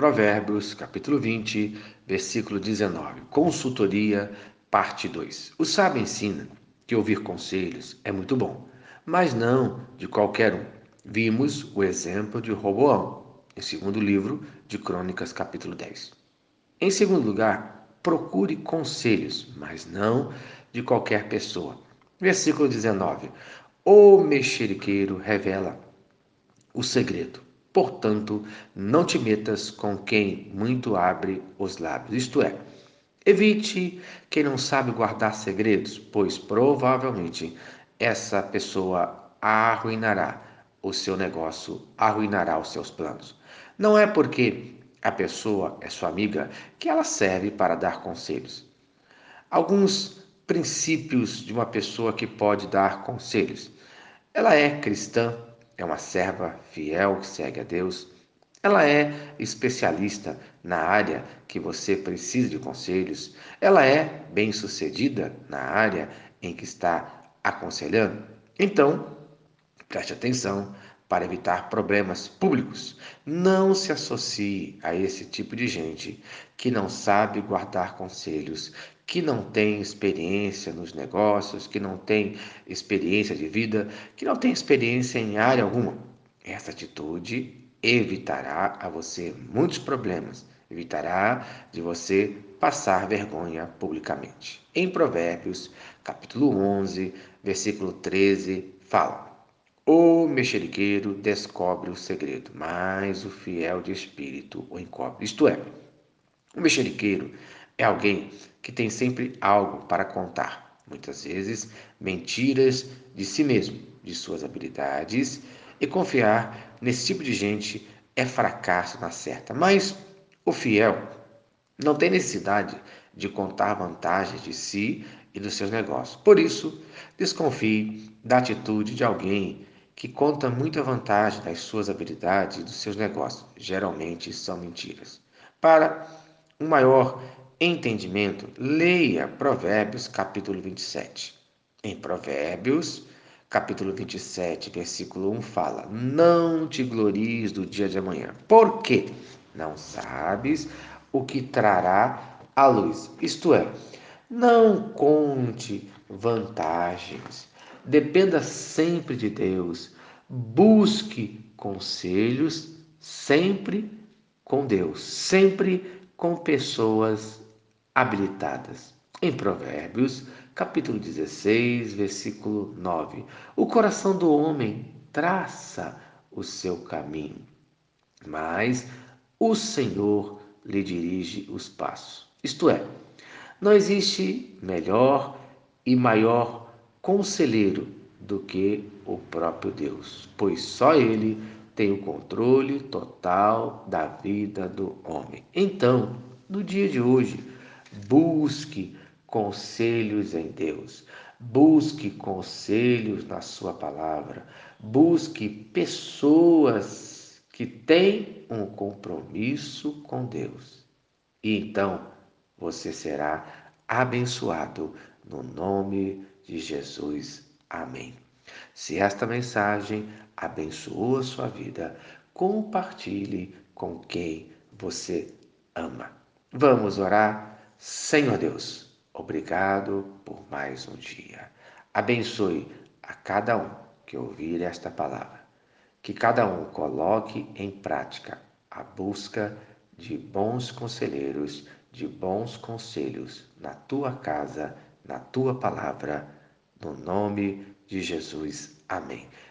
Provérbios, capítulo 20, versículo 19. Consultoria, parte 2. O sábio ensina que ouvir conselhos é muito bom, mas não de qualquer um. Vimos o exemplo de Roboão, em segundo livro de Crônicas, capítulo 10. Em segundo lugar, procure conselhos, mas não de qualquer pessoa. Versículo 19. O mexeriqueiro revela o segredo. Portanto, não te metas com quem muito abre os lábios. Isto é, evite quem não sabe guardar segredos, pois provavelmente essa pessoa arruinará o seu negócio, arruinará os seus planos. Não é porque a pessoa é sua amiga que ela serve para dar conselhos. Alguns princípios de uma pessoa que pode dar conselhos. Ela é cristã, é uma serva fiel que segue a Deus. Ela é especialista na área que você precisa de conselhos. Ela é bem-sucedida na área em que está aconselhando. Então, preste atenção para evitar problemas públicos. Não se associe a esse tipo de gente que não sabe guardar conselhos, que não tem experiência nos negócios, que não tem experiência de vida, que não tem experiência em área alguma. Essa atitude evitará a você muitos problemas, evitará de você passar vergonha publicamente. Em Provérbios, capítulo 11, versículo 13, fala: O mexeriqueiro descobre o segredo, mas o fiel de espírito o encobre. Isto é, o mexeriqueiro é alguém que tem sempre algo para contar, muitas vezes mentiras de si mesmo, de suas habilidades, e confiar nesse tipo de gente é fracasso na certa. Mas o fiel não tem necessidade de contar vantagens de si e dos seus negócios. Por isso, desconfie da atitude de alguém que conta muita vantagem das suas habilidades e dos seus negócios. Geralmente são mentiras. Para um maior entendimento, leia Provérbios capítulo 27. Em Provérbios, capítulo 27, versículo 1 fala: Não te glories do dia de amanhã, porque não sabes o que trará a luz. Isto é, não conte vantagens. Dependa sempre de Deus. Busque conselhos sempre com Deus, sempre com pessoas habilitadas. Em Provérbios, capítulo 16, versículo 9: O coração do homem traça o seu caminho, mas o Senhor lhe dirige os passos. Isto é, não existe melhor e maior conselheiro do que o próprio Deus, pois só Ele tem o controle total da vida do homem. Então, no dia de hoje, Busque conselhos em Deus. Busque conselhos na Sua palavra. Busque pessoas que têm um compromisso com Deus. E então você será abençoado no nome de Jesus. Amém. Se esta mensagem abençoou a sua vida, compartilhe com quem você ama. Vamos orar? Senhor Deus, obrigado por mais um dia. Abençoe a cada um que ouvir esta palavra. Que cada um coloque em prática a busca de bons conselheiros, de bons conselhos na tua casa, na tua palavra, no nome de Jesus. Amém.